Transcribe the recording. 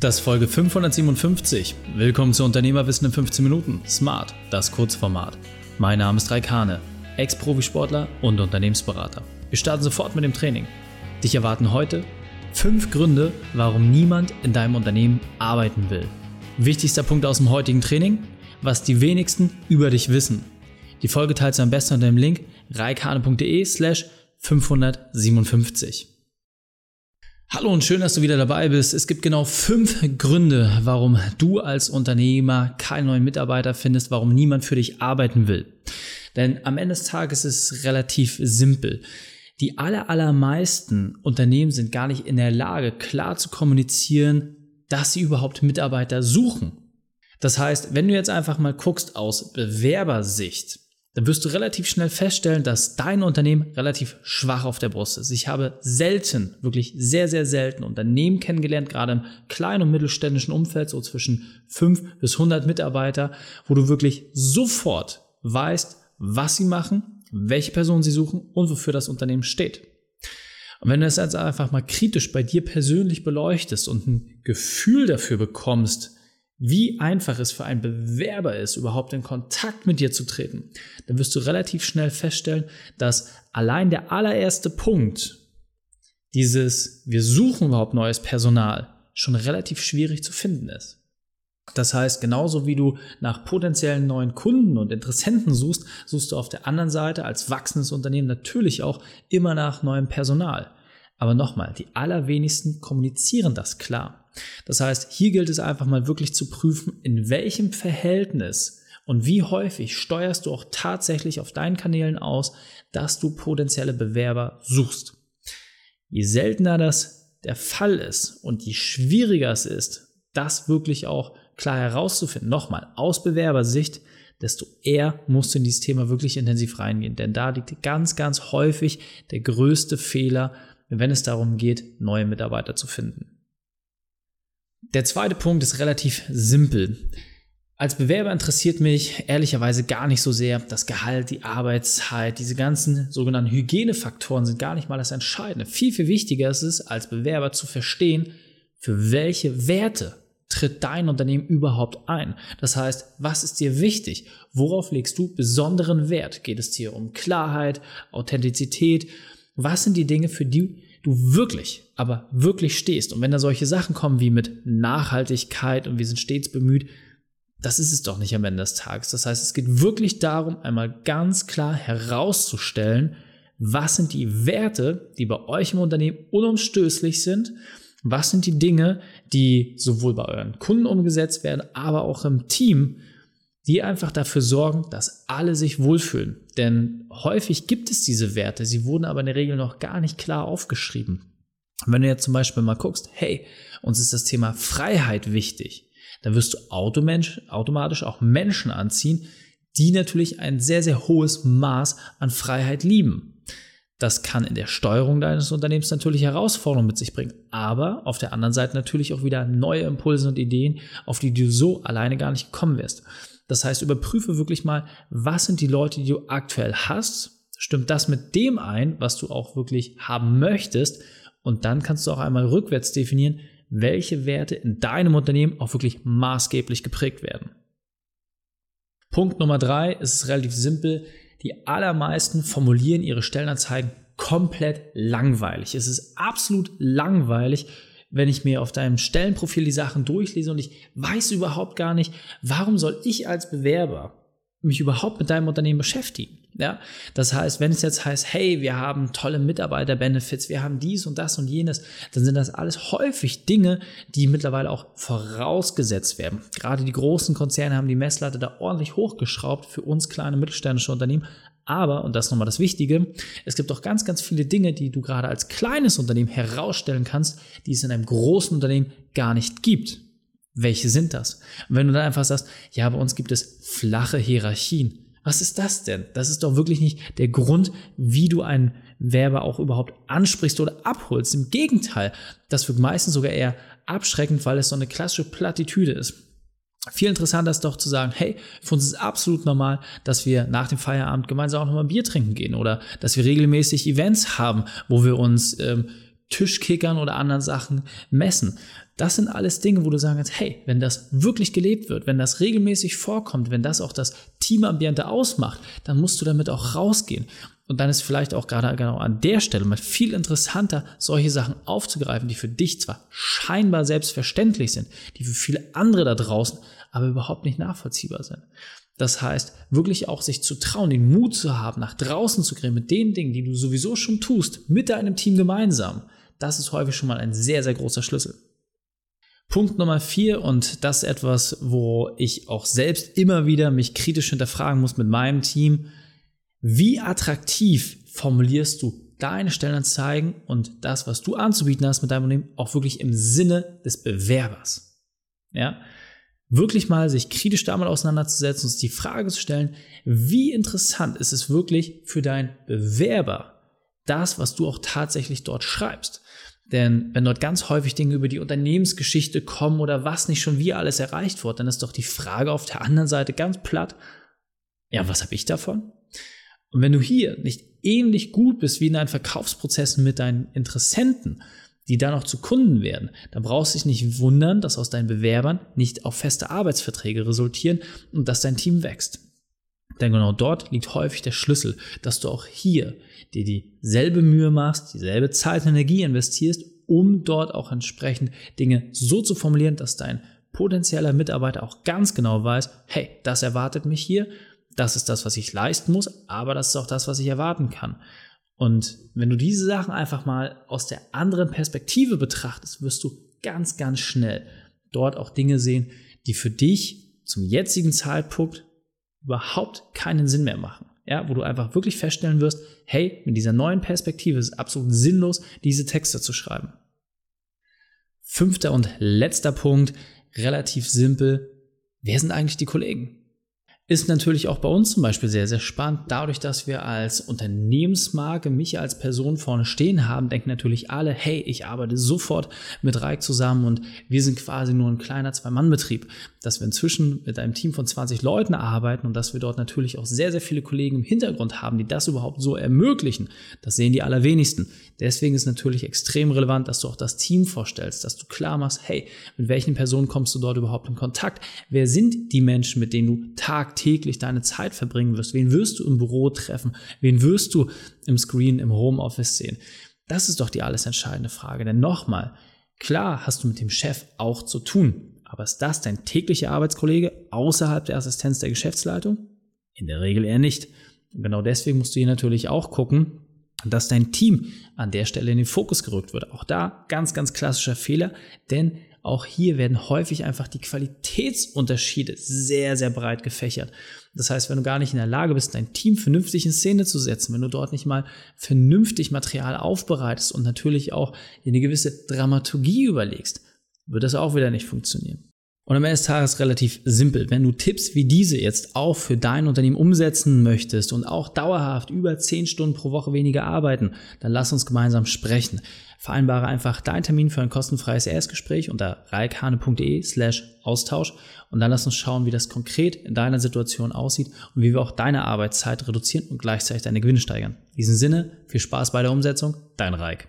Das ist Folge 557. Willkommen zu Unternehmerwissen in 15 Minuten. Smart, das Kurzformat. Mein Name ist Raikane, Ex-Profisportler und Unternehmensberater. Wir starten sofort mit dem Training. Dich erwarten heute fünf Gründe, warum niemand in deinem Unternehmen arbeiten will. Wichtigster Punkt aus dem heutigen Training, was die wenigsten über dich wissen. Die Folge teilst du am besten unter dem Link reikane.de slash 557. Hallo und schön, dass du wieder dabei bist. Es gibt genau fünf Gründe, warum du als Unternehmer keinen neuen Mitarbeiter findest, warum niemand für dich arbeiten will. Denn am Ende des Tages ist es relativ simpel. Die aller, allermeisten Unternehmen sind gar nicht in der Lage, klar zu kommunizieren, dass sie überhaupt Mitarbeiter suchen. Das heißt, wenn du jetzt einfach mal guckst aus Bewerbersicht, dann wirst du relativ schnell feststellen, dass dein Unternehmen relativ schwach auf der Brust ist. Ich habe selten, wirklich sehr, sehr selten Unternehmen kennengelernt, gerade im kleinen und mittelständischen Umfeld, so zwischen 5 bis 100 Mitarbeiter, wo du wirklich sofort weißt, was sie machen, welche Person sie suchen und wofür das Unternehmen steht. Und wenn du das jetzt einfach mal kritisch bei dir persönlich beleuchtest und ein Gefühl dafür bekommst, wie einfach es für einen Bewerber ist, überhaupt in Kontakt mit dir zu treten, dann wirst du relativ schnell feststellen, dass allein der allererste Punkt, dieses wir suchen überhaupt neues Personal, schon relativ schwierig zu finden ist. Das heißt, genauso wie du nach potenziellen neuen Kunden und Interessenten suchst, suchst du auf der anderen Seite als wachsendes Unternehmen natürlich auch immer nach neuem Personal. Aber nochmal, die allerwenigsten kommunizieren das klar. Das heißt, hier gilt es einfach mal wirklich zu prüfen, in welchem Verhältnis und wie häufig steuerst du auch tatsächlich auf deinen Kanälen aus, dass du potenzielle Bewerber suchst. Je seltener das der Fall ist und je schwieriger es ist, das wirklich auch klar herauszufinden, nochmal aus Bewerbersicht, desto eher musst du in dieses Thema wirklich intensiv reingehen. Denn da liegt ganz, ganz häufig der größte Fehler, wenn es darum geht, neue Mitarbeiter zu finden. Der zweite Punkt ist relativ simpel. Als Bewerber interessiert mich ehrlicherweise gar nicht so sehr das Gehalt, die Arbeitszeit, diese ganzen sogenannten Hygienefaktoren sind gar nicht mal das Entscheidende. Viel, viel wichtiger ist es, als Bewerber zu verstehen, für welche Werte tritt dein Unternehmen überhaupt ein? Das heißt, was ist dir wichtig? Worauf legst du besonderen Wert? Geht es dir um Klarheit, Authentizität? Was sind die Dinge, für die du wirklich, aber wirklich stehst. Und wenn da solche Sachen kommen wie mit Nachhaltigkeit und wir sind stets bemüht, das ist es doch nicht am Ende des Tages. Das heißt, es geht wirklich darum, einmal ganz klar herauszustellen, was sind die Werte, die bei euch im Unternehmen unumstößlich sind, was sind die Dinge, die sowohl bei euren Kunden umgesetzt werden, aber auch im Team, die einfach dafür sorgen, dass alle sich wohlfühlen. Denn häufig gibt es diese Werte, sie wurden aber in der Regel noch gar nicht klar aufgeschrieben. Wenn du jetzt zum Beispiel mal guckst, hey, uns ist das Thema Freiheit wichtig, dann wirst du automatisch auch Menschen anziehen, die natürlich ein sehr, sehr hohes Maß an Freiheit lieben. Das kann in der Steuerung deines Unternehmens natürlich Herausforderungen mit sich bringen, aber auf der anderen Seite natürlich auch wieder neue Impulse und Ideen, auf die du so alleine gar nicht kommen wirst. Das heißt, überprüfe wirklich mal, was sind die Leute, die du aktuell hast? Stimmt das mit dem ein, was du auch wirklich haben möchtest? Und dann kannst du auch einmal rückwärts definieren, welche Werte in deinem Unternehmen auch wirklich maßgeblich geprägt werden. Punkt Nummer drei ist relativ simpel. Die allermeisten formulieren ihre Stellenanzeigen komplett langweilig. Es ist absolut langweilig wenn ich mir auf deinem Stellenprofil die Sachen durchlese und ich weiß überhaupt gar nicht, warum soll ich als Bewerber mich überhaupt mit deinem Unternehmen beschäftigen. Ja, das heißt, wenn es jetzt heißt, hey, wir haben tolle Mitarbeiter-Benefits, wir haben dies und das und jenes, dann sind das alles häufig Dinge, die mittlerweile auch vorausgesetzt werden. Gerade die großen Konzerne haben die Messlatte da ordentlich hochgeschraubt für uns kleine mittelständische Unternehmen. Aber, und das ist nochmal das Wichtige, es gibt auch ganz, ganz viele Dinge, die du gerade als kleines Unternehmen herausstellen kannst, die es in einem großen Unternehmen gar nicht gibt. Welche sind das? Und wenn du dann einfach sagst, ja, bei uns gibt es flache Hierarchien. Was ist das denn? Das ist doch wirklich nicht der Grund, wie du einen Werber auch überhaupt ansprichst oder abholst. Im Gegenteil, das wird meistens sogar eher abschreckend, weil es so eine klassische Plattitüde ist. Viel interessanter ist doch zu sagen, hey, für uns ist absolut normal, dass wir nach dem Feierabend gemeinsam auch nochmal Bier trinken gehen oder dass wir regelmäßig Events haben, wo wir uns ähm, Tischkickern oder anderen Sachen messen. Das sind alles Dinge, wo du sagen kannst, hey, wenn das wirklich gelebt wird, wenn das regelmäßig vorkommt, wenn das auch das Teamambiente ausmacht, dann musst du damit auch rausgehen. Und dann ist vielleicht auch gerade genau an der Stelle mal viel interessanter, solche Sachen aufzugreifen, die für dich zwar scheinbar selbstverständlich sind, die für viele andere da draußen aber überhaupt nicht nachvollziehbar sind. Das heißt, wirklich auch sich zu trauen, den Mut zu haben, nach draußen zu gehen mit den Dingen, die du sowieso schon tust, mit deinem Team gemeinsam. Das ist häufig schon mal ein sehr, sehr großer Schlüssel. Punkt Nummer vier, und das ist etwas, wo ich auch selbst immer wieder mich kritisch hinterfragen muss mit meinem Team. Wie attraktiv formulierst du deine Stellenanzeigen und das, was du anzubieten hast mit deinem Unternehmen, auch wirklich im Sinne des Bewerbers? Ja, wirklich mal sich kritisch damit auseinanderzusetzen und die Frage zu stellen, wie interessant ist es wirklich für deinen Bewerber, das, was du auch tatsächlich dort schreibst. Denn wenn dort ganz häufig Dinge über die Unternehmensgeschichte kommen oder was nicht schon wie alles erreicht wurde, dann ist doch die Frage auf der anderen Seite ganz platt, ja, was habe ich davon? Und wenn du hier nicht ähnlich gut bist wie in deinen Verkaufsprozessen mit deinen Interessenten, die dann auch zu Kunden werden, dann brauchst du dich nicht wundern, dass aus deinen Bewerbern nicht auch feste Arbeitsverträge resultieren und dass dein Team wächst. Denn genau dort liegt häufig der Schlüssel, dass du auch hier dir dieselbe Mühe machst, dieselbe Zeit und Energie investierst, um dort auch entsprechend Dinge so zu formulieren, dass dein potenzieller Mitarbeiter auch ganz genau weiß, hey, das erwartet mich hier, das ist das, was ich leisten muss, aber das ist auch das, was ich erwarten kann. Und wenn du diese Sachen einfach mal aus der anderen Perspektive betrachtest, wirst du ganz, ganz schnell dort auch Dinge sehen, die für dich zum jetzigen Zeitpunkt überhaupt keinen Sinn mehr machen. Ja, wo du einfach wirklich feststellen wirst, hey, mit dieser neuen Perspektive ist es absolut sinnlos, diese Texte zu schreiben. Fünfter und letzter Punkt, relativ simpel. Wer sind eigentlich die Kollegen? Ist natürlich auch bei uns zum Beispiel sehr, sehr spannend. Dadurch, dass wir als Unternehmensmarke mich als Person vorne stehen haben, denken natürlich alle, hey, ich arbeite sofort mit Reik zusammen und wir sind quasi nur ein kleiner Zwei-Mann-Betrieb. Dass wir inzwischen mit einem Team von 20 Leuten arbeiten und dass wir dort natürlich auch sehr, sehr viele Kollegen im Hintergrund haben, die das überhaupt so ermöglichen, das sehen die allerwenigsten. Deswegen ist natürlich extrem relevant, dass du auch das Team vorstellst, dass du klar machst, hey, mit welchen Personen kommst du dort überhaupt in Kontakt? Wer sind die Menschen, mit denen du tagtäglich tagtäglich deine Zeit verbringen wirst. Wen wirst du im Büro treffen? Wen wirst du im Screen, im Homeoffice sehen? Das ist doch die alles entscheidende Frage. Denn nochmal, klar hast du mit dem Chef auch zu tun. Aber ist das dein täglicher Arbeitskollege außerhalb der Assistenz der Geschäftsleitung? In der Regel eher nicht. Und genau deswegen musst du hier natürlich auch gucken, dass dein Team an der Stelle in den Fokus gerückt wird. Auch da ganz, ganz klassischer Fehler, denn auch hier werden häufig einfach die Qualitätsunterschiede sehr, sehr breit gefächert. Das heißt, wenn du gar nicht in der Lage bist, dein Team vernünftig in Szene zu setzen, wenn du dort nicht mal vernünftig Material aufbereitest und natürlich auch eine gewisse Dramaturgie überlegst, wird das auch wieder nicht funktionieren. Und am Ende des Tages relativ simpel. Wenn du Tipps wie diese jetzt auch für dein Unternehmen umsetzen möchtest und auch dauerhaft über 10 Stunden pro Woche weniger arbeiten, dann lass uns gemeinsam sprechen. Vereinbare einfach deinen Termin für ein kostenfreies Erstgespräch unter reikhane.de slash Austausch und dann lass uns schauen, wie das konkret in deiner Situation aussieht und wie wir auch deine Arbeitszeit reduzieren und gleichzeitig deine Gewinne steigern. In diesem Sinne, viel Spaß bei der Umsetzung, dein Reik.